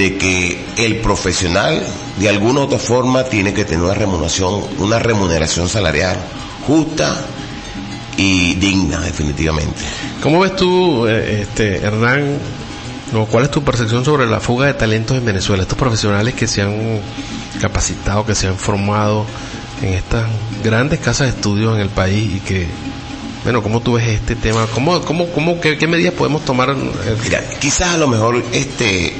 de que el profesional de alguna u otra forma tiene que tener una remuneración, una remuneración salarial justa y digna definitivamente. ¿Cómo ves tú, eh, este, Hernán, ¿cuál es tu percepción sobre la fuga de talentos en Venezuela? Estos profesionales que se han capacitado, que se han formado en estas grandes casas de estudios en el país y que bueno, ¿cómo tú ves este tema? ¿Cómo, cómo, cómo, qué, medidas podemos tomar? Mira, quizás a lo mejor, este,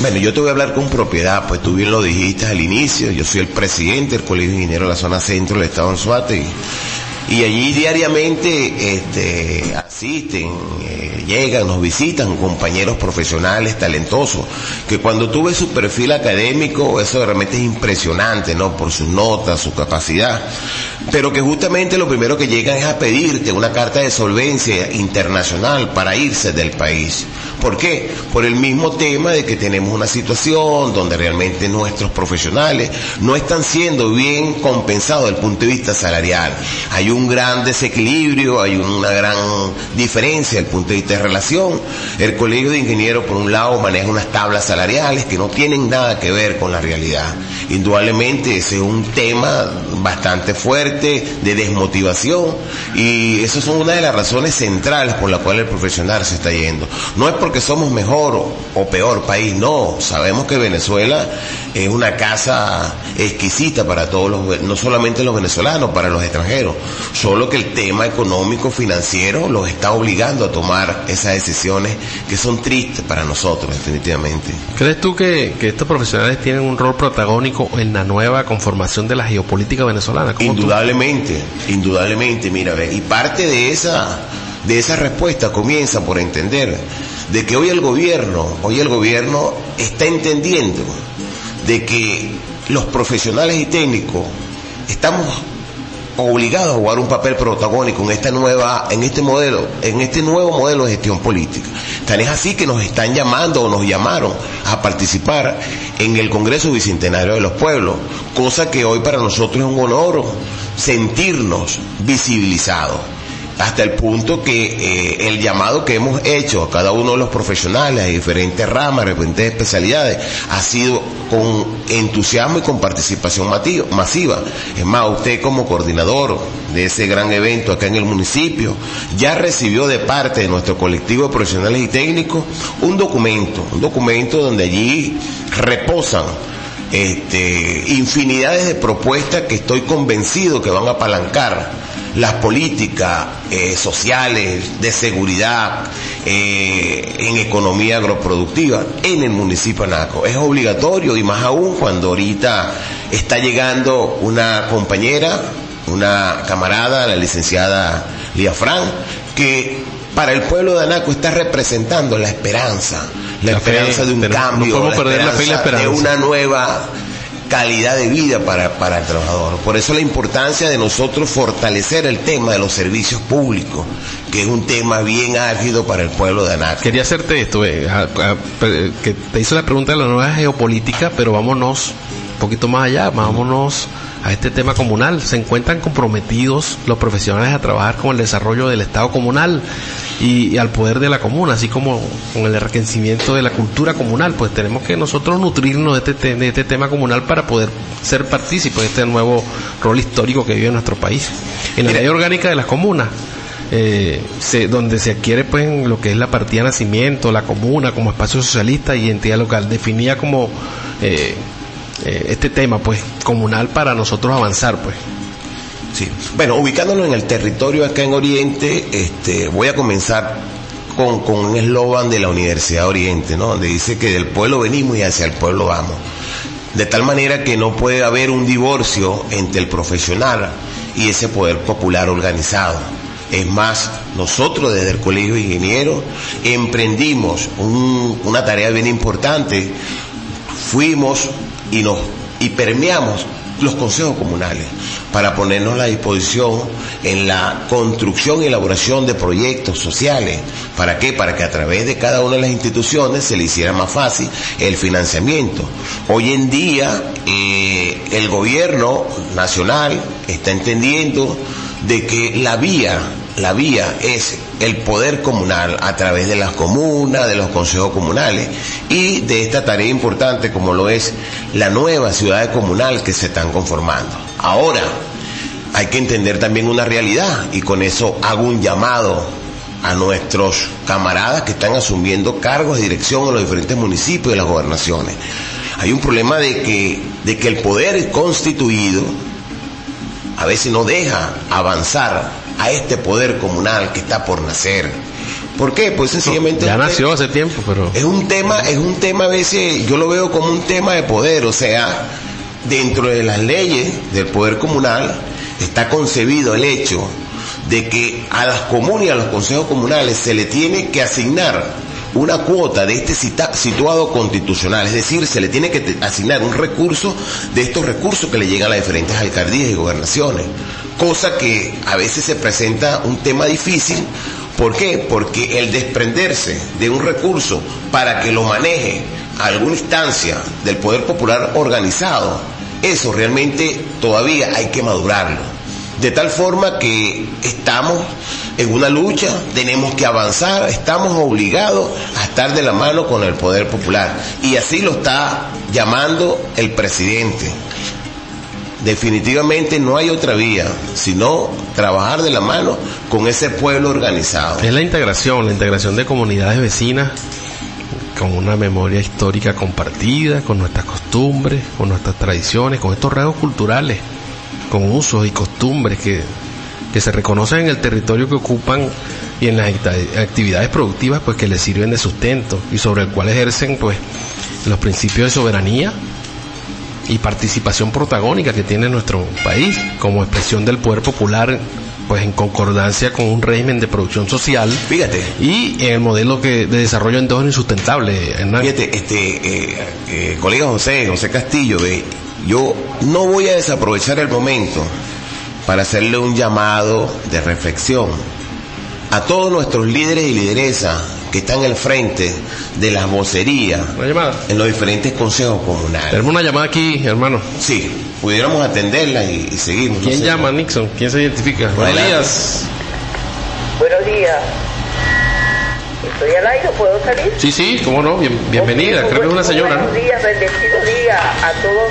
bueno, yo te voy a hablar con propiedad, pues tú bien lo dijiste al inicio, yo soy el presidente del Colegio de Ingenieros de la zona centro del estado de Anzuate y allí diariamente este, asisten, eh, llegan, nos visitan compañeros profesionales talentosos, que cuando tú ves su perfil académico, eso realmente es impresionante, ¿no? Por sus notas, su capacidad, pero que justamente lo primero que llegan es a pedirte una carta de solvencia internacional para irse del país. ¿Por qué? Por el mismo tema de que tenemos una situación donde realmente nuestros profesionales no están siendo bien compensados desde el punto de vista salarial. Hay un gran desequilibrio, hay una gran diferencia desde el punto de vista de relación. El Colegio de Ingenieros, por un lado, maneja unas tablas salariales que no tienen nada que ver con la realidad. Indudablemente ese es un tema bastante fuerte de desmotivación y eso es una de las razones centrales por la cual el profesional se está yendo. No es somos mejor o peor país, no. Sabemos que Venezuela es una casa exquisita para todos los, no solamente los venezolanos, para los extranjeros. Solo que el tema económico, financiero, los está obligando a tomar esas decisiones que son tristes para nosotros, definitivamente. ¿Crees tú que, estos profesionales tienen un rol protagónico en la nueva conformación de la geopolítica venezolana? Indudablemente, indudablemente, mira, y parte de esa, de esa respuesta comienza por entender de que hoy el gobierno, hoy el gobierno está entendiendo de que los profesionales y técnicos estamos obligados a jugar un papel protagónico en esta nueva, en este modelo, en este nuevo modelo de gestión política. Tan es así que nos están llamando o nos llamaron a participar en el Congreso Bicentenario de los Pueblos, cosa que hoy para nosotros es un honor sentirnos visibilizados hasta el punto que eh, el llamado que hemos hecho a cada uno de los profesionales de diferentes ramas, de diferentes especialidades, ha sido con entusiasmo y con participación masiva. Es más, usted como coordinador de ese gran evento acá en el municipio, ya recibió de parte de nuestro colectivo de profesionales y técnicos un documento, un documento donde allí reposan este, infinidades de propuestas que estoy convencido que van a apalancar las políticas eh, sociales, de seguridad, eh, en economía agroproductiva en el municipio de Naco. Es obligatorio y más aún cuando ahorita está llegando una compañera, una camarada, la licenciada Lía Fran, que para el pueblo de Anaco está representando la esperanza, la, esperanza de un cambio, de una nueva calidad de vida para, para el trabajador. Por eso la importancia de nosotros fortalecer el tema de los servicios públicos, que es un tema bien álgido para el pueblo de Anaco. Quería hacerte esto, eh, que te hice la pregunta de la nueva geopolítica, pero vámonos un poquito más allá, vámonos a este tema comunal. Se encuentran comprometidos los profesionales a trabajar con el desarrollo del Estado comunal y, al poder de la comuna, así como con el enriquecimiento de la cultura comunal. Pues tenemos que nosotros nutrirnos de este, de este tema comunal para poder ser partícipes de este nuevo rol histórico que vive nuestro país. En la ley orgánica de las comunas. Eh, donde se adquiere pues lo que es la partida de nacimiento, la comuna como espacio socialista y entidad local, definida como eh, eh, este tema pues comunal para nosotros avanzar pues. Sí. Bueno, ubicándonos en el territorio acá en Oriente, este, voy a comenzar con, con un eslogan de la Universidad de Oriente, ¿no? Donde dice que del pueblo venimos y hacia el pueblo vamos. De tal manera que no puede haber un divorcio entre el profesional y ese poder popular organizado. Es más, nosotros desde el Colegio de Ingenieros emprendimos una tarea bien importante. Fuimos y nos y permeamos los consejos comunales para ponernos a la disposición en la construcción y elaboración de proyectos sociales. ¿Para qué? Para que a través de cada una de las instituciones se le hiciera más fácil el financiamiento. Hoy en día eh, el gobierno nacional está entendiendo de que la vía, la vía es el poder comunal a través de las comunas, de los consejos comunales y de esta tarea importante como lo es la nueva ciudad comunal que se están conformando. Ahora, hay que entender también una realidad y con eso hago un llamado a nuestros camaradas que están asumiendo cargos de dirección en los diferentes municipios y las gobernaciones. Hay un problema de que, de que el poder constituido a veces no deja avanzar a este poder comunal que está por nacer. ¿Por qué? Pues sencillamente ya nació hace tiempo, pero es un tema, es un tema a veces yo lo veo como un tema de poder, o sea, dentro de las leyes del poder comunal está concebido el hecho de que a las comunas y a los consejos comunales se le tiene que asignar una cuota de este situado constitucional, es decir, se le tiene que asignar un recurso de estos recursos que le llegan a las diferentes alcaldías y gobernaciones, cosa que a veces se presenta un tema difícil, ¿por qué? Porque el desprenderse de un recurso para que lo maneje alguna instancia del poder popular organizado, eso realmente todavía hay que madurarlo de tal forma que estamos en una lucha, tenemos que avanzar, estamos obligados a estar de la mano con el poder popular. Y así lo está llamando el presidente. Definitivamente no hay otra vía, sino trabajar de la mano con ese pueblo organizado. Es la integración, la integración de comunidades vecinas con una memoria histórica compartida, con nuestras costumbres, con nuestras tradiciones, con estos rasgos culturales con usos y costumbres que, se reconocen en el territorio que ocupan y en las actividades productivas pues que les sirven de sustento y sobre el cual ejercen pues los principios de soberanía y participación protagónica que tiene nuestro país como expresión del poder popular pues en concordancia con un régimen de producción social. Fíjate. Y en el modelo que de desarrollo endógeno insustentable, Fíjate, este, eh, eh, colega José, José Castillo, yo no voy a desaprovechar el momento para hacerle un llamado de reflexión a todos nuestros líderes y lideresas que están al frente de las vocerías en los diferentes consejos comunales. Tenemos una llamada aquí, hermano. Sí, pudiéramos atenderla y, seguimos. ¿Quién llama, Nixon? ¿Quién se identifica? Buenos días. Buenos días. ¿Estoy al aire? ¿Puedo salir? Sí, sí, cómo no. bienvenida. Creo que es una señora. Buenos días, bendecido día a todos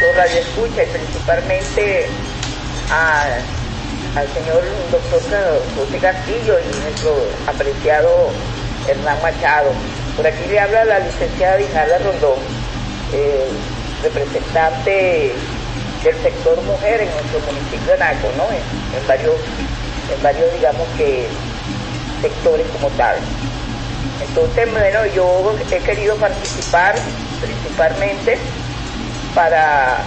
los radioescuchas y principalmente al señor doctor José Castillo y nuestro apreciado Hernán Machado. Por aquí le habla la licenciada Dinarda Rondón, eh, representante del sector mujer en nuestro municipio de Naco, ¿no? En, varios, en varios, digamos que, sectores como tal. Entonces, bueno, yo he querido participar principalmente para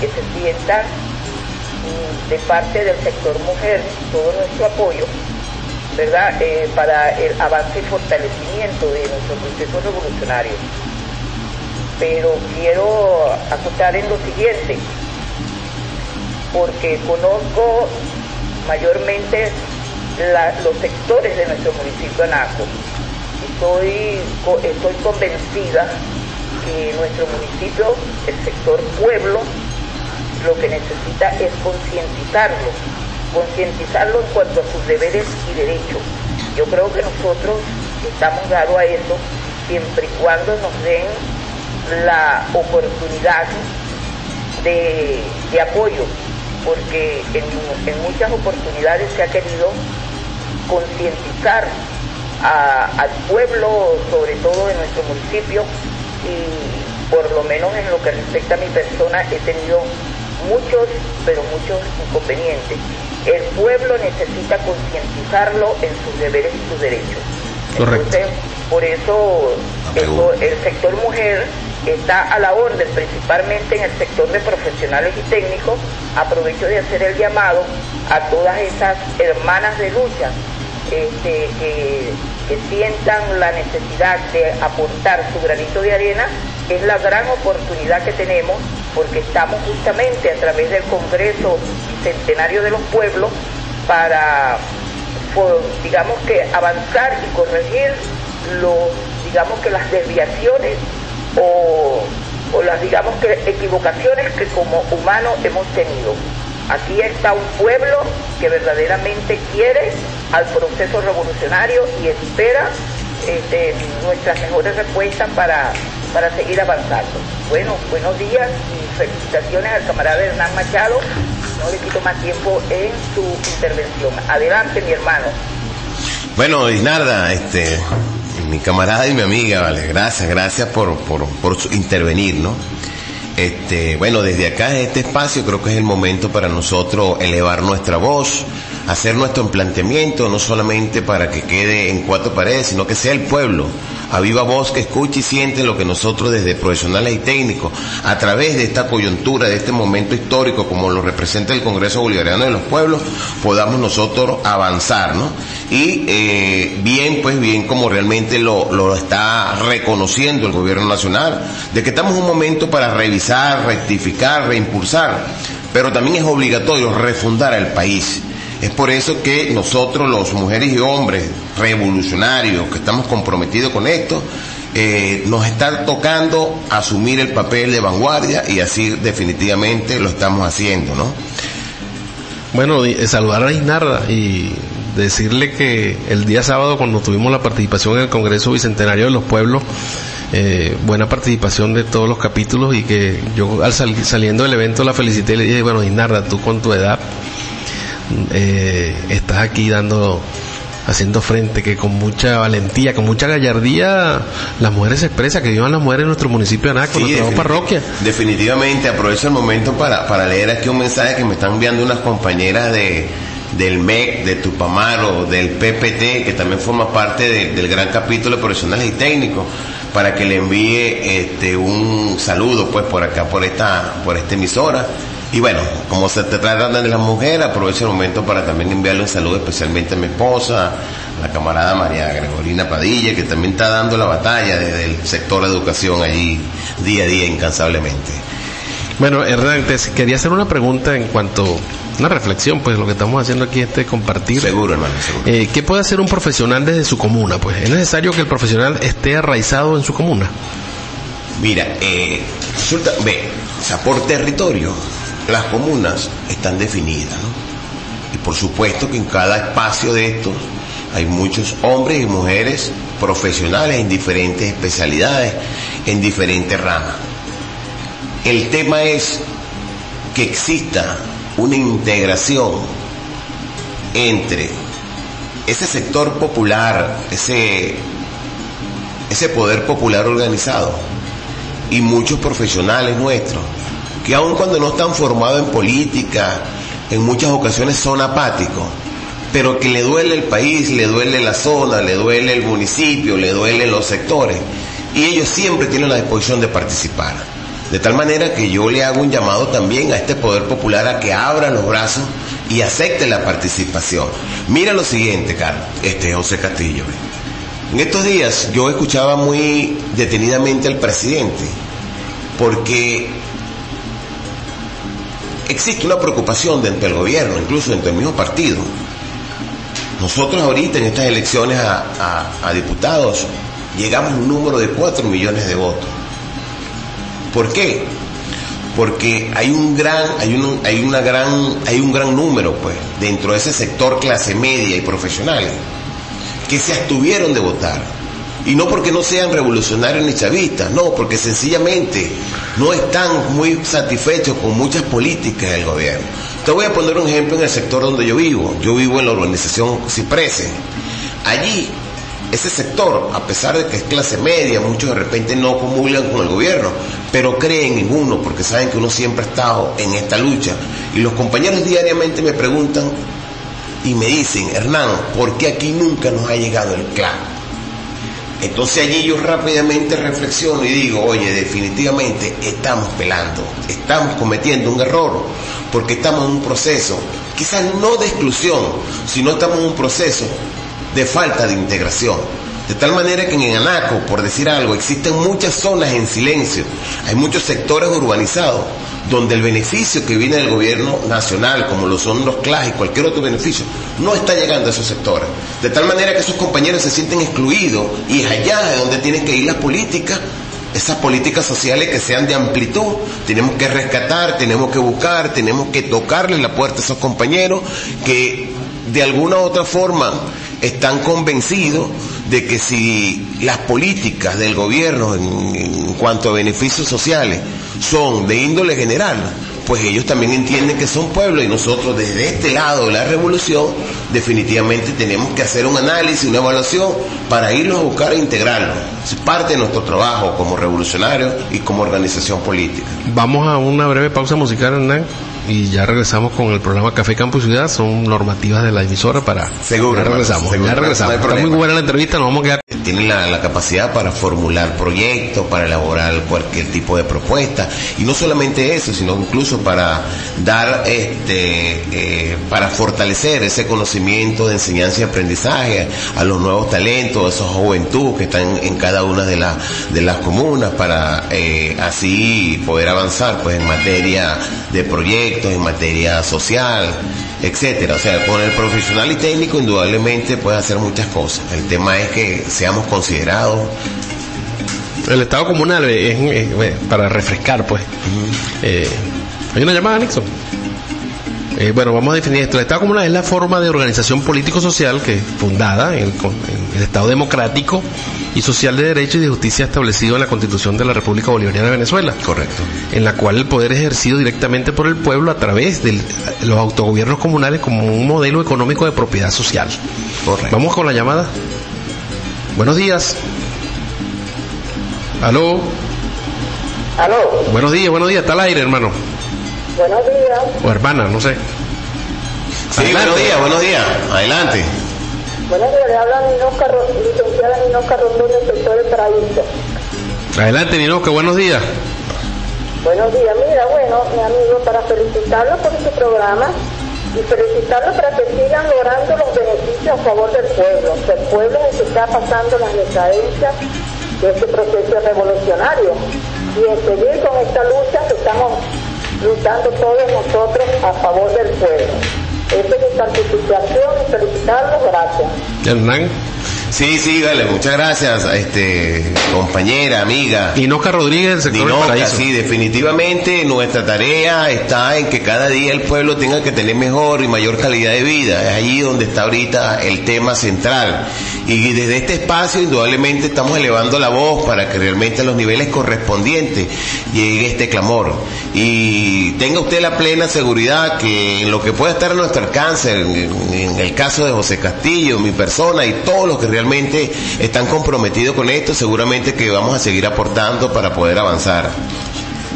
que se sientan mm, de parte del sector mujer todo nuestro apoyo, ¿verdad? Eh, para el avance y fortalecimiento de nuestro proceso revolucionario. Pero quiero acotar en lo siguiente, porque conozco mayormente los sectores de nuestro municipio Anaco. Estoy, estoy convencida que nuestro municipio, el sector pueblo, lo que necesita es concientizarlo, concientizarlo en cuanto a sus deberes y derechos. Yo creo que nosotros estamos dados a eso siempre y cuando nos den la oportunidad de, apoyo, porque en, muchas oportunidades se ha querido concientizar al pueblo, sobre todo de nuestro municipio, y por lo menos en lo que respecta a mi persona he tenido muchos, pero muchos inconvenientes. El pueblo necesita concientizarlo en sus deberes y sus derechos. Entonces, por eso el sector mujer está a la orden, principalmente en el sector de profesionales y técnicos. Aprovecho de hacer el llamado a todas esas hermanas de lucha este, que que sientan la necesidad de aportar su granito de arena, es la gran oportunidad que tenemos porque estamos justamente a través del Congreso Centenario de los Pueblos para, digamos que, avanzar y corregir los, digamos que las desviaciones o, o las, digamos que, equivocaciones que como humanos hemos tenido. Aquí está un pueblo que verdaderamente quiere al proceso revolucionario y espera este, nuestras mejores respuestas para, para seguir avanzando. Bueno, buenos días y felicitaciones al camarada Hernán Machado. No le quito más tiempo en su intervención. Adelante, mi hermano. Bueno, Isnarda, este, mi camarada y mi amiga, vale, gracias, gracias por, por, por intervenir, ¿no? Este, bueno, desde acá, en este espacio, creo que es el momento para nosotros elevar nuestra voz, hacer nuestro planteamiento, no solamente para que quede en cuatro paredes, sino que sea el pueblo, a viva voz que escuche y siente lo que nosotros desde profesionales y técnicos, a través de esta coyuntura, de este momento histórico, como lo representa el Congreso Bolivariano de los Pueblos, podamos nosotros avanzar, ¿no? Y eh, bien, pues bien, como realmente lo, lo está reconociendo el Gobierno Nacional, de que estamos en un momento para revisar, rectificar, reimpulsar, pero también es obligatorio refundar el país es por eso que nosotros, los mujeres y hombres revolucionarios que estamos comprometidos con esto, eh, nos está tocando asumir el papel de vanguardia y así definitivamente lo estamos haciendo, ¿no? Bueno, saludar a Isnarda y decirle que el día sábado cuando tuvimos la participación en el Congreso Bicentenario de los Pueblos, eh, buena participación de todos los capítulos y que yo al saliendo del evento la felicité y le dije, bueno, Isnarda, tú con tu edad eh, estás aquí dando haciendo frente, que con mucha valentía, con mucha gallardía, las mujeres se expresan, que vivan las mujeres en nuestro municipio de Anaco, nuestra parroquia. Definitivamente, aprovecho el momento para, para leer aquí un mensaje que me están enviando unas compañeras de del MEC, de Tupamaro, del PPT, que también forma parte del gran capítulo de profesionales y técnicos, para que le envíe este un saludo pues por acá, por esta, por esta emisora y bueno, como se te trata de la mujer, aprovecho el momento para también enviarle un saludo especialmente a mi esposa, la camarada María Gregorina Padilla, que también está dando la batalla desde el sector de educación allí día a día incansablemente. Bueno, Hernán, te quería hacer una pregunta en cuanto una reflexión, pues lo que estamos haciendo aquí es compartir. Seguro, hermano. Seguro. Eh, ¿Qué puede hacer un profesional desde su comuna? Pues es necesario que el profesional esté arraizado en su comuna. Mira, eh, resulta, ve, o sea, por territorio, las comunas están definidas, ¿no? Y por supuesto que en cada espacio de estos hay muchos hombres y mujeres profesionales en diferentes especialidades, en diferentes ramas. El tema es que exista una integración entre ese sector popular, ese, ese poder popular organizado y muchos profesionales nuestros que aun cuando no están formados en política, en muchas ocasiones son apáticos, pero que le duele el país, le duele la zona, le duele el municipio, le duelen los sectores, y ellos siempre tienen la disposición de participar. De tal manera que yo le hago un llamado también a este poder popular a que abra los brazos y acepte la participación. Mira lo siguiente, Carlos, este José Castillo. En estos días yo escuchaba muy detenidamente al presidente, porque existe una preocupación dentro del gobierno, incluso dentro del mismo partido. Nosotros ahorita en estas elecciones a, diputados llegamos a un número de 4 millones de votos. ¿Por qué? Porque hay un gran, hay un, hay una gran, hay un gran número, pues, dentro de ese sector clase media y profesional que se abstuvieron de votar y no porque no sean revolucionarios ni chavistas, no, porque sencillamente no están muy satisfechos con muchas políticas del gobierno. Te voy a poner un ejemplo en el sector donde yo vivo. Yo vivo en la organización Ciprese. Allí, ese sector, a pesar de que es clase media, muchos de repente no comulgan con el gobierno, pero creen en uno porque saben que uno siempre ha estado en esta lucha. Y los compañeros diariamente me preguntan y me dicen, Hernán, ¿por qué aquí nunca nos ha llegado el clan? Entonces allí yo rápidamente reflexiono y digo, oye, definitivamente estamos pelando, estamos cometiendo un error, porque estamos en un proceso, quizás no de exclusión, sino estamos en un proceso de falta de integración. De tal manera que en Anaco, por decir algo, existen muchas zonas en silencio, hay muchos sectores urbanizados donde el beneficio que viene del gobierno nacional, como lo son los CLAS y cualquier otro beneficio, no está llegando a esos sectores. De tal manera que esos compañeros se sienten excluidos y es allá de donde tienen que ir las políticas, esas políticas sociales que sean de amplitud. Tenemos que rescatar, tenemos que buscar, tenemos que tocarle la puerta a esos compañeros que de alguna u otra forma están convencidos de que si las políticas del gobierno en, cuanto a beneficios sociales son de índole general, pues ellos también entienden que son pueblo y nosotros desde este lado de la revolución definitivamente tenemos que hacer un análisis, una evaluación para irlos a buscar e integrarlos. Es parte de nuestro trabajo como revolucionarios y como organización política. Vamos a una breve pausa musical, Hernán, y ya regresamos con el programa Café Campo y Ciudad. Son normativas de la emisora para... Seguro, Ya regresamos, seguro, ya no regresamos. Está problema. muy buena la entrevista, nos vamos a quedar... tienen la, capacidad para formular proyectos, para elaborar cualquier tipo de propuesta. Y no solamente eso, sino incluso para dar, este, eh, para fortalecer ese conocimiento de enseñanza y aprendizaje a los nuevos talentos, a esos juventud que están en cada una de, las de las comunas para eh, así poder avanzar pues en materia de proyectos, en materia social, etcétera. O sea, con el profesional y técnico indudablemente puede hacer muchas cosas. El tema es que seamos considerados. El Estado comunal es, es- es para refrescar, pues. Eh, Hay una llamada, Nixon. Eh, bueno, vamos a definir esto. El Estado comunal es la forma de organización político-social que fundada en el, en el Estado democrático y social de derecho y de justicia establecido en la Constitución de la República Bolivariana de Venezuela. Correcto. en la cual el poder es ejercido directamente por el pueblo a través de los autogobiernos comunales como un modelo económico de propiedad social. Correcto. Vamos con la llamada. Buenos días. Aló. Aló, Buenos días, buenos días. Está al aire, hermano. buenos días. O hermana, no sé. Sí, buenos días, buenos días. Adelante. Buenos días, le habla Ninoca, Ro- licenciada Ninoca Rondón del sector de Paraíso. Adelante, Ninoca, buenos días. Buenos días, mira, bueno, mi amigo, para felicitarlo por su programa y felicitarlo para que sigan logrando los beneficios a favor del pueblo. que el pueblo el que está pasando las decadencias de este proceso revolucionario. Y en seguir con esta lucha que estamos luchando todos nosotros a favor del pueblo. Esa es mi participación y felicitarlos, gracias. Hernán. Sí, sí, vale, muchas gracias, este, compañera, amiga. Ninoca Rodríguez del sector de Dinoca, Paraíso. sí, definitivamente nuestra tarea está en que cada día el pueblo tenga que tener mejor y mayor calidad de vida. Es allí donde está ahorita el tema central. Y desde este espacio, indudablemente, estamos elevando la voz para que realmente a los niveles correspondientes llegue este clamor. Y tenga usted la plena seguridad que en lo que pueda estar a nuestro alcance, en, el caso de José Castillo, mi persona y todos los que realmente están comprometidos con esto, seguramente que vamos a seguir aportando para poder avanzar.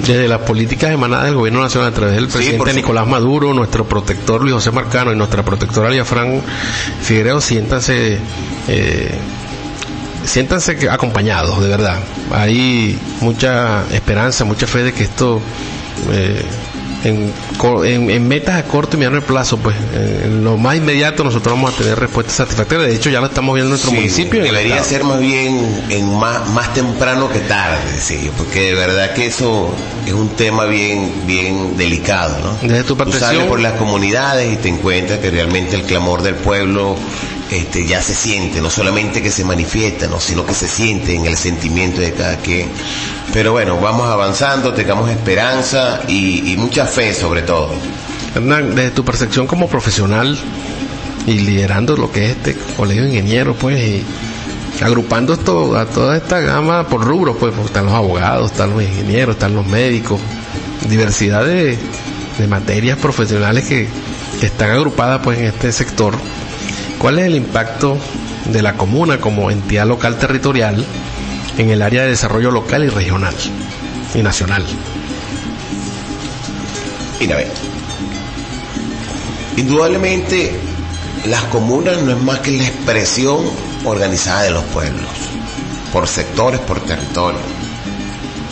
Desde las políticas emanadas del gobierno nacional a través del presidente. Nicolás Maduro, nuestro protector Luis José Marcano y nuestra protectora Alia Fran Figueredo, siéntanse, eh, siéntanse acompañados, de verdad. Hay mucha esperanza, mucha fe de que esto, eh, en, en- en metas a corto y mediano plazo, pues eh, en lo más inmediato nosotros vamos a tener respuestas satisfactorias. De hecho, ya lo estamos viendo en nuestro Sí, municipio. en debería estado. ser más bien en más, más temprano que tarde, sí, porque de verdad que eso es un tema bien, bien delicado, ¿no? Desde tu Tú sales por las comunidades y te encuentras que realmente el clamor del pueblo este, ya se siente, no solamente que se manifiesta, ¿no? sino que se siente en el sentimiento de cada quien. Pero bueno, vamos avanzando, tengamos esperanza y, mucha fe sobre todo. Hernán, desde tu percepción como profesional y liderando lo que es este colegio de ingenieros, pues, y agrupando esto, a toda esta gama por rubros, pues, porque están los abogados, están los ingenieros, están los médicos, diversidad de, materias profesionales que están agrupadas, pues, en este sector. ¿Cuál es el impacto de la comuna como entidad local territorial en el área de desarrollo local y regional y nacional? Mira. Indudablemente, las comunas no es más que la expresión organizada de los pueblos, por sectores, por territorio.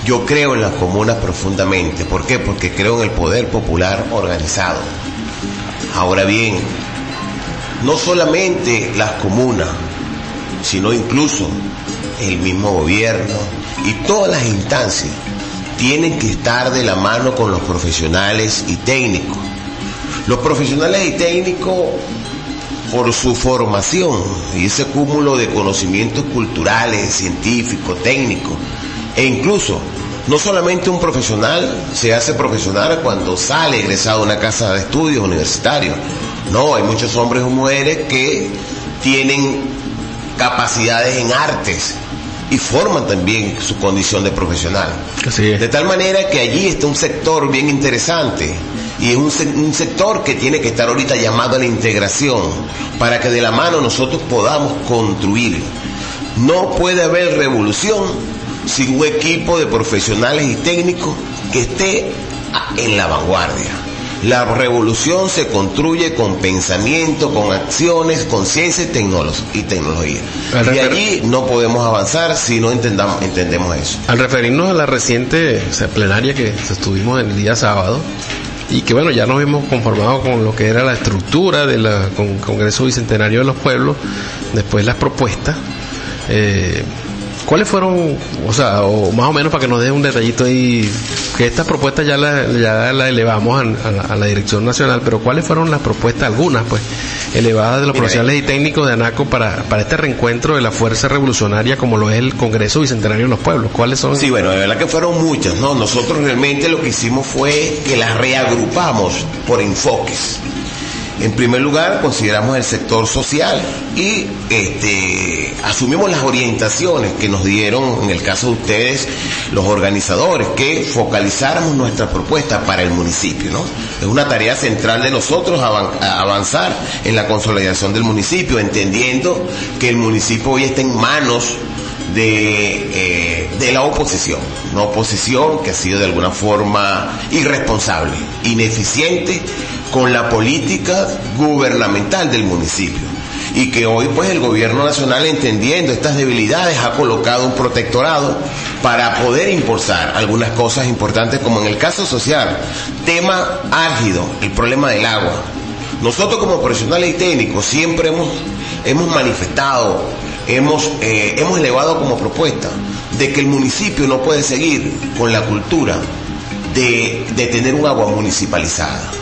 Yo creo en las comunas profundamente. ¿Por qué? Porque creo en el poder popular organizado. Ahora bien, no solamente las comunas, sino incluso el mismo gobierno y todas las instancias tienen que estar de la mano con los profesionales y técnicos. Los profesionales y técnicos, por su formación y ese cúmulo de conocimientos culturales, científicos, técnicos, e incluso no solamente un profesional se hace profesional cuando sale egresado de una casa de estudios universitarios. No, hay muchos hombres o mujeres que tienen capacidades en artes y forman también su condición de profesional. Así es. De tal manera que allí está un sector bien interesante y es un, un sector que tiene que estar ahorita llamado a la integración para que de la mano nosotros podamos construir. No puede haber revolución sin un equipo de profesionales y técnicos que esté en la vanguardia. La revolución se construye con pensamiento, con acciones, con ciencia y, tecnolo- y tecnología. Al Y allí no podemos avanzar si no entendamos, entendemos eso. Al referirnos a la reciente o sea, plenaria que estuvimos el día sábado y que bueno, ya nos hemos conformado con lo que era la estructura del Congreso Bicentenario de los Pueblos, después las propuestas. eh, ¿Cuáles fueron, o sea, o más o menos para que nos dé un detallito ahí, que estas propuestas ya las ya la elevamos a, a la, a la Dirección Nacional, pero cuáles fueron las propuestas, algunas pues, elevadas de los Mira, profesionales y técnicos de ANACO para, para este reencuentro de la fuerza revolucionaria como lo es el Congreso Bicentenario de los Pueblos? ¿Cuáles son? Sí, bueno, de verdad que fueron muchas, ¿no? Nosotros realmente lo que hicimos fue que las reagrupamos por enfoques. En primer lugar, consideramos el sector social y este, asumimos las orientaciones que nos dieron, en el caso de ustedes, los organizadores, que focalizáramos nuestra propuesta para el municipio. Es una tarea central de nosotros avanzar en la consolidación del municipio, entendiendo que el municipio hoy está en manos de, eh, de la oposición, una oposición que ha sido de alguna forma irresponsable, ineficiente con la política gubernamental del municipio y que hoy pues el gobierno nacional entendiendo estas debilidades ha colocado un protectorado para poder impulsar algunas cosas importantes como en el caso social, tema álgido, el problema del agua. Nosotros como profesionales y técnicos siempre hemos, hemos manifestado, hemos, eh, hemos elevado como propuesta de que el municipio no puede seguir con la cultura de, de tener un agua municipalizada.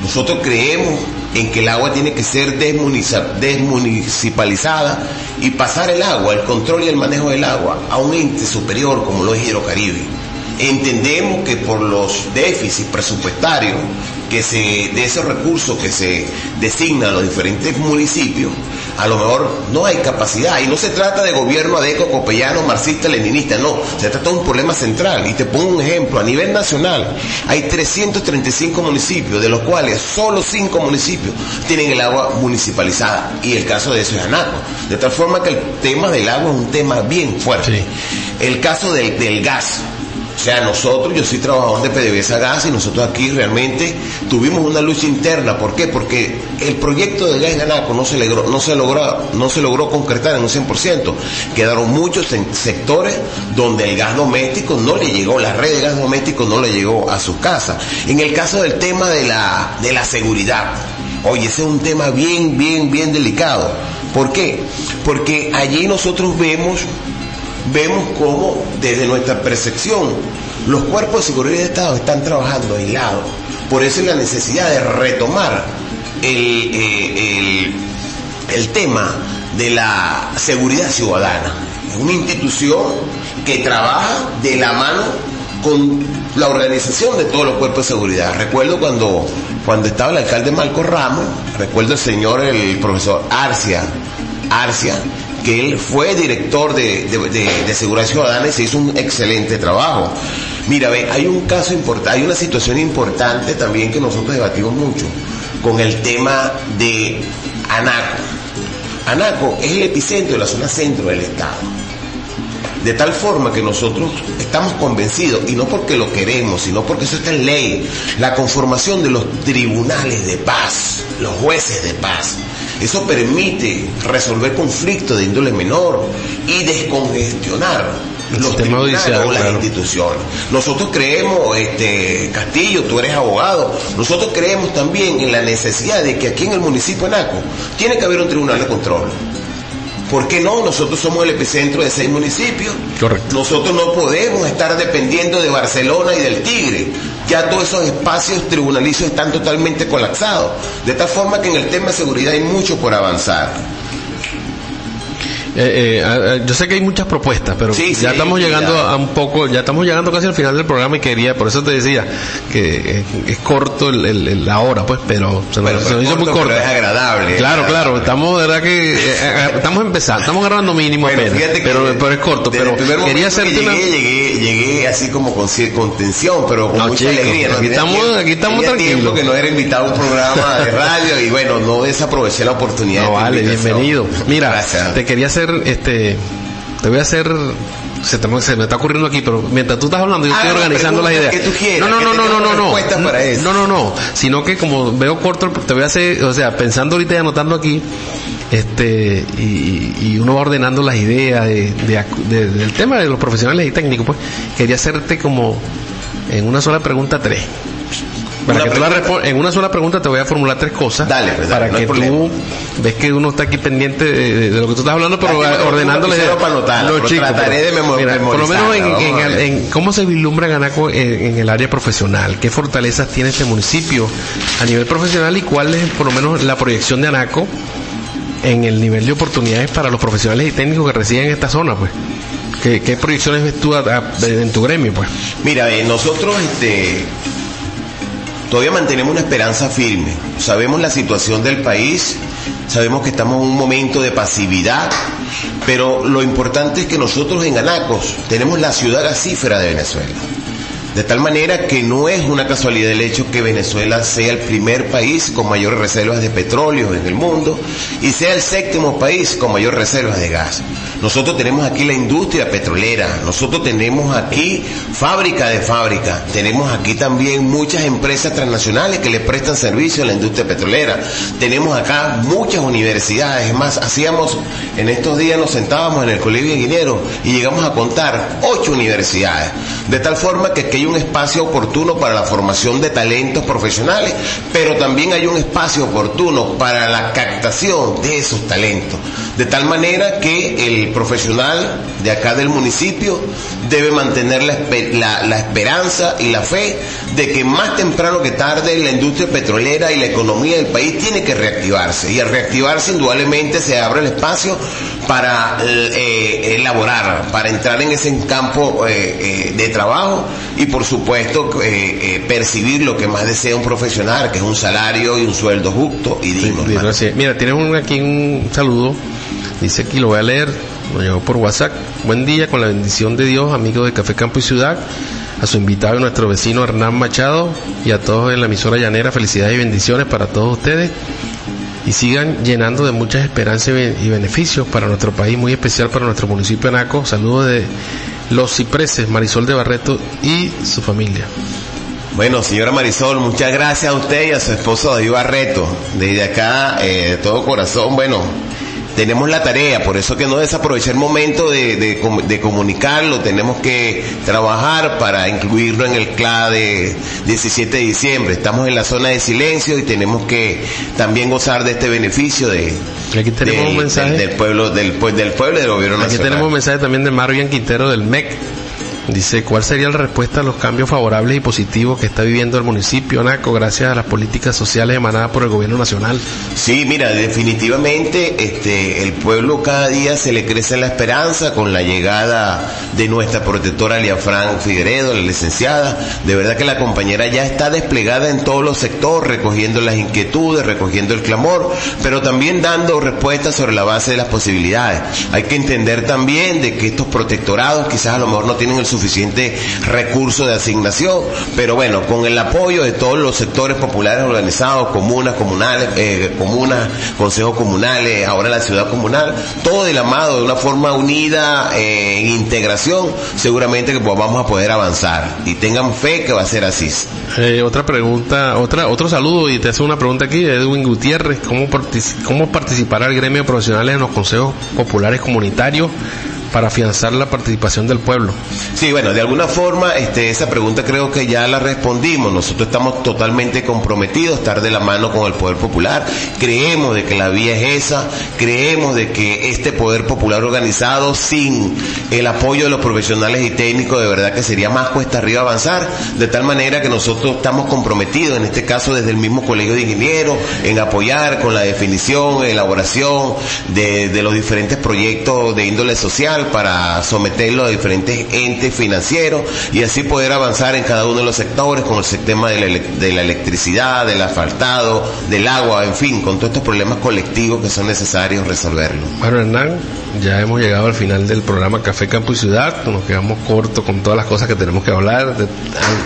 Nosotros creemos en que el agua tiene que ser desmunicipalizada y pasar el agua, el control y el manejo del agua a un ente superior como lo es Hidrocaribe. Entendemos que por los déficits presupuestarios que se, de esos recursos que se designan a los diferentes municipios, a lo mejor no hay capacidad. Y no se trata de gobierno adeco, copellano, marxista, leninista, no. Se trata de un problema central. Y te pongo un ejemplo. A nivel nacional hay 335 municipios, de los cuales solo 5 municipios tienen el agua municipalizada. Y el caso de eso es Anaco. De tal forma que el tema del agua es un tema bien fuerte. Sí. El caso del, del gas. O sea, nosotros, yo soy trabajador de PDVSA Gas y nosotros aquí realmente tuvimos una lucha interna. ¿Por qué? Porque el proyecto de gas en Anaco no se logró, no se logró, no se logró concretar en un 100%. Quedaron muchos sectores donde el gas doméstico no le llegó, la red de gas doméstico no le llegó a sus casas. En el caso del tema de la, de la seguridad, oye, ese es un tema bien, bien, bien delicado. ¿Por qué? Porque allí nosotros vemos vemos cómo desde nuestra percepción los cuerpos de seguridad de Estado están trabajando aislados. Por eso es la necesidad de retomar el, eh, el- el tema de la seguridad ciudadana. Una institución que trabaja de la mano con la organización de todos los cuerpos de seguridad. Recuerdo cuando, cuando estaba el alcalde Marco Ramos, recuerdo el señor, el profesor Arcia, Arcia, que él fue director de, de- de- seguridad ciudadana y se hizo un excelente trabajo. Mira, ve, hay un caso importante, hay una situación importante también que nosotros debatimos mucho con el tema de Anaco. Anaco es el epicentro de la zona centro del Estado. De tal forma que nosotros estamos convencidos, y no porque lo queremos, sino porque eso está en ley, la conformación de los tribunales de paz, los jueces de paz. Eso permite resolver conflictos de índole menor y descongestionar El los tribunales judicial, o las claro. instituciones. Nosotros creemos, este Castillo, tú eres abogado, nosotros creemos también en la necesidad de que aquí en el municipio de Naco tiene que haber un tribunal de control. ¿Por qué no? Nosotros somos el epicentro de seis municipios. Correcto. Nosotros no podemos estar dependiendo de Barcelona y del Tigre. Ya todos esos espacios tribunalizos están totalmente colapsados. De tal forma que en el tema de seguridad hay mucho por avanzar. Eh, eh, yo sé que hay muchas propuestas, pero ya estamos llegando a un poco, ya estamos llegando casi al final del programa y quería, por eso te decía que es, corto la hora, pues, pero se nos, hizo muy corto. es agradable. Claro, claro, estamos, verdad que eh, estamos empezando, estamos grabando mínimo pero, pero, es corto. Pero quería hacerte llegué, una... llegué, llegué así como con, con tensión, pero con mucha alegría. Aquí estamos, aquí estamos tranquilos. que no era invitado a un programa de radio y bueno, no desaproveché la oportunidad. No, vale, bienvenido. Mira, te quería hacer hacer, este, te voy a hacer se, te, se, me está ocurriendo aquí, pero mientras tú estás hablando, yo ah, estoy organizando las ideas. Que tú quieras, no, no, que no, no, no, no, no, para eso. no, no, no, sino que como veo corto, te voy a hacer, o sea, pensando ahorita y anotando aquí, este, y, y uno va ordenando las ideas de, de, de, del tema de los profesionales y técnicos, pues, quería hacerte como en una sola pregunta tres. Para que tú la en una sola pregunta te voy a formular tres cosas. Dale, pues, para que tú ves que uno está aquí pendiente de, lo que tú estás hablando, pero ordenando los chicos. Trataré de memorizar. Por lo menos en, cómo se vislumbra Ganaco en, el área profesional, qué fortalezas tiene este municipio a nivel profesional y cuál es por lo menos la proyección de Anaco en el nivel de oportunidades para los profesionales y técnicos que residen en esta zona, pues. ¿Qué, proyecciones ves tú en tu gremio, pues? Mira, eh, nosotros, este, todavía mantenemos una esperanza firme. Sabemos la situación del país, sabemos que estamos en un momento de pasividad, pero lo importante es que nosotros en Anacos tenemos la ciudad gasífera de Venezuela. De tal manera que no es una casualidad el hecho que Venezuela sea el primer país con mayores reservas de petróleo en el mundo y sea el séptimo país con mayores reservas de gas. Nosotros tenemos aquí la industria petrolera, nosotros tenemos aquí fábrica de fábrica, tenemos aquí también muchas empresas transnacionales que le prestan servicio a la industria petrolera, tenemos acá muchas universidades, es más, hacíamos, en estos días nos sentábamos en el Colegio de Ingenieros y llegamos a contar ocho universidades, de tal forma que aquí un espacio oportuno para la formación de talentos profesionales, pero también hay un espacio oportuno para la captación de esos talentos, de tal manera que el profesional de acá del municipio debe mantener la, la, esperanza y la fe de que más temprano que tarde la industria petrolera y la economía del país tiene que reactivarse. Y al reactivarse indudablemente se abre el espacio para eh, elaborar, para entrar en ese campo eh, eh, de trabajo y por supuesto percibir lo que más desea un profesional, que es un salario y un sueldo justo y digno. Mira, tienes un, aquí un saludo, dice aquí, lo voy a leer, nos llegó por WhatsApp. Buen día, con la bendición de Dios, amigos de Café Campo y Ciudad, a su invitado, nuestro vecino Hernán Machado, y a todos en la emisora llanera, felicidades y bendiciones para todos ustedes. Y sigan llenando de muchas esperanzas y beneficios para nuestro país, muy especial para nuestro municipio de Naco. Saludos de los cipreses, Marisol de Barreto y su familia. Bueno, señora Marisol, muchas gracias a usted y a su esposo David Barreto. Desde acá, eh, de todo corazón, bueno, tenemos la tarea, por eso que no desaprovechar el momento de, de, comunicarlo, tenemos que trabajar para incluirlo en el CLA de 17 de diciembre. Estamos en la zona de silencio y tenemos que también gozar de este beneficio de, Aquí tenemos un mensaje. Del, pueblo, del, pues, del pueblo y del gobierno nacional. Aquí tenemos un mensaje también de Marvian Quintero del MEC Dice, ¿cuál sería la respuesta a los cambios favorables y positivos que está viviendo el municipio Naco gracias a las políticas sociales emanadas por el gobierno nacional? Sí, mira, definitivamente este, el pueblo cada día se le crece la esperanza con la llegada de nuestra protectora Fran Figueredo, la licenciada. De verdad que la compañera ya está desplegada en todos los sectores, recogiendo las inquietudes, recogiendo el clamor, pero también dando respuestas sobre la base de las posibilidades. Hay que entender también de que estos protectorados quizás a lo mejor no tienen el suficiente recurso de asignación, pero bueno, con el apoyo de todos los sectores populares organizados, comunas, comunales, eh, comunas, consejos comunales, ahora la ciudad comunal, todo del amado de una forma unida, eh, en integración, seguramente que pues vamos a poder avanzar y tengan fe que va a ser así. Eh, otra pregunta, otra, otro saludo y te hace una pregunta aquí, Edwin Gutiérrez, ¿cómo, cómo participará el gremio de profesionales en los consejos populares comunitarios? Para afianzar la participación del pueblo. Sí, bueno, de alguna forma este, esa pregunta creo que ya la respondimos. Nosotros estamos totalmente comprometidos a estar de la mano con el poder popular. Creemos de que la vía es esa, creemos de que este poder popular organizado sin el apoyo de los profesionales y técnicos de verdad que sería más cuesta arriba avanzar, de tal manera que nosotros estamos comprometidos, en este caso desde el mismo Colegio de Ingenieros, en apoyar con la definición, elaboración de, de los diferentes proyectos de índole social para someterlo a diferentes entes financieros y así poder avanzar en cada uno de los sectores con el sistema de la, de la electricidad, del asfaltado, del agua, en fin, con todos estos problemas colectivos que son necesarios resolverlos. Bueno, Hernán, ya hemos llegado al final del programa Café Campo y Ciudad, nos quedamos cortos con todas las cosas que tenemos que hablar, de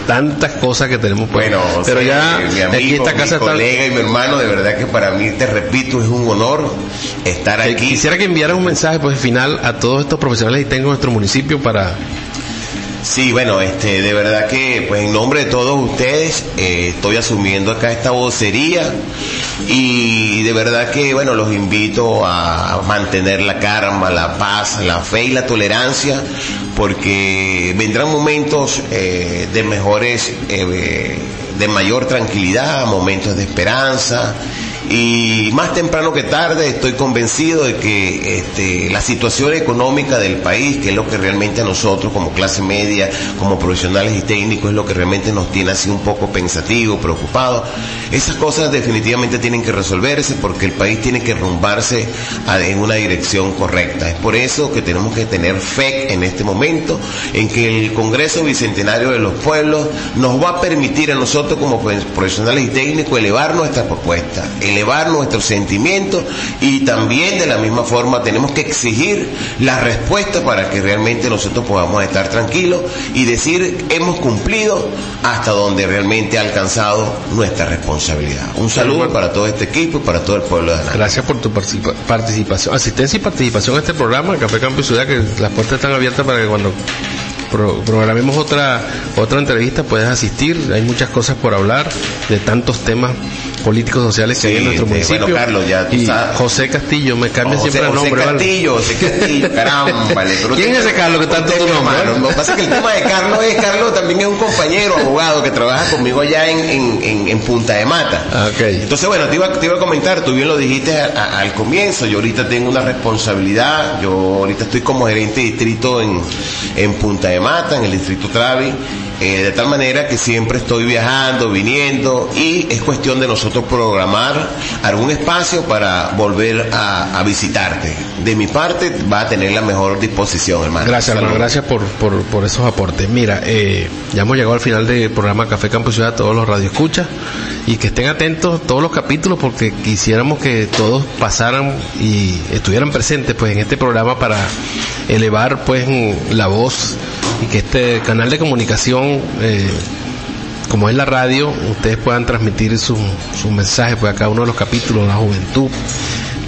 tantas cosas que tenemos. Bueno, pero ya mi amigo, esta casa mi colega y mi hermano, de verdad que para mí, te repito, es un honor estar aquí. Quisiera que enviaran un mensaje pues final a todos estos profesionales que tengo en nuestro municipio para Sí, bueno, este, de verdad que, pues en nombre de todos ustedes, eh, estoy asumiendo acá esta vocería y de verdad que, bueno, los invito a mantener la calma, la paz, la fe y la tolerancia, porque vendrán momentos eh, de mejores, eh, de mayor tranquilidad, momentos de esperanza y más temprano que tarde estoy convencido de que este, la situación económica del país, que es lo que realmente a nosotros como clase media, como profesionales y técnicos, es lo que realmente nos tiene así un poco pensativo, preocupado, esas cosas definitivamente tienen que resolverse porque el país tiene que rumbarse en una dirección correcta. Es por eso que tenemos que tener fe en este momento, en que el Congreso Bicentenario de los Pueblos nos va a permitir a nosotros como profesionales y técnicos elevar nuestra propuesta, elevar nuestros sentimientos y también de la misma forma tenemos que exigir la respuesta para que realmente nosotros podamos estar tranquilos y decir hemos cumplido hasta donde realmente ha alcanzado nuestra responsabilidad. Un saludo para todo este equipo y para todo el pueblo de Anápolis. Gracias por tu participación, asistencia y participación a este programa, Café Campo y Ciudad, que las puertas están abiertas para que cuando programemos otra otra entrevista puedes asistir hay muchas cosas por hablar de tantos temas políticos sociales que hay en nuestro municipio. Bueno, Carlos, ya y José Castillo, me cambia siempre el nombre. José Castillo, José Castillo, caramba. ¿Quién es ese Carlos que tanto tu nombre? Lo que pasa es que el tema de Carlos es, Carlos también es un compañero abogado que trabaja conmigo allá en, en, en, Punta de Mata. Ah, okay. Entonces, bueno, te iba, te iba a comentar, tú bien lo dijiste al comienzo, yo ahorita tengo una responsabilidad, yo ahorita estoy como gerente de distrito en, en Punta de Mata, en el distrito Travi, eh, de tal manera que siempre estoy viajando, viniendo y es cuestión de nosotros programar algún espacio para volver a, visitarte. De mi parte va a tener la mejor disposición, hermano. Gracias, hermano, gracias por, por, esos aportes. Mira, eh, ya hemos llegado al final del programa Café Campo Ciudad, todos los radioescuchas y que estén atentos todos los capítulos porque quisiéramos que todos pasaran y estuvieran presentes pues en este programa para elevar pues la voz y que este canal de comunicación, eh, como es la radio, ustedes puedan transmitir su, su mensaje pues cada uno de los capítulos, la juventud,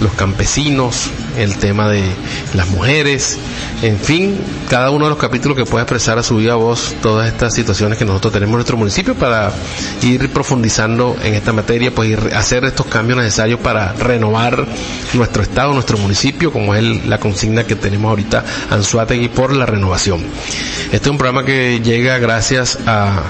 los campesinos, el tema de las mujeres, en fin, cada uno de los capítulos que pueda expresar a su viva voz todas estas situaciones que nosotros tenemos en nuestro municipio para ir profundizando en esta materia, pues ir, hacer estos cambios necesarios para renovar nuestro estado, nuestro municipio, como es la consigna que tenemos ahorita Anzuategui por la renovación. Este es un programa que llega gracias a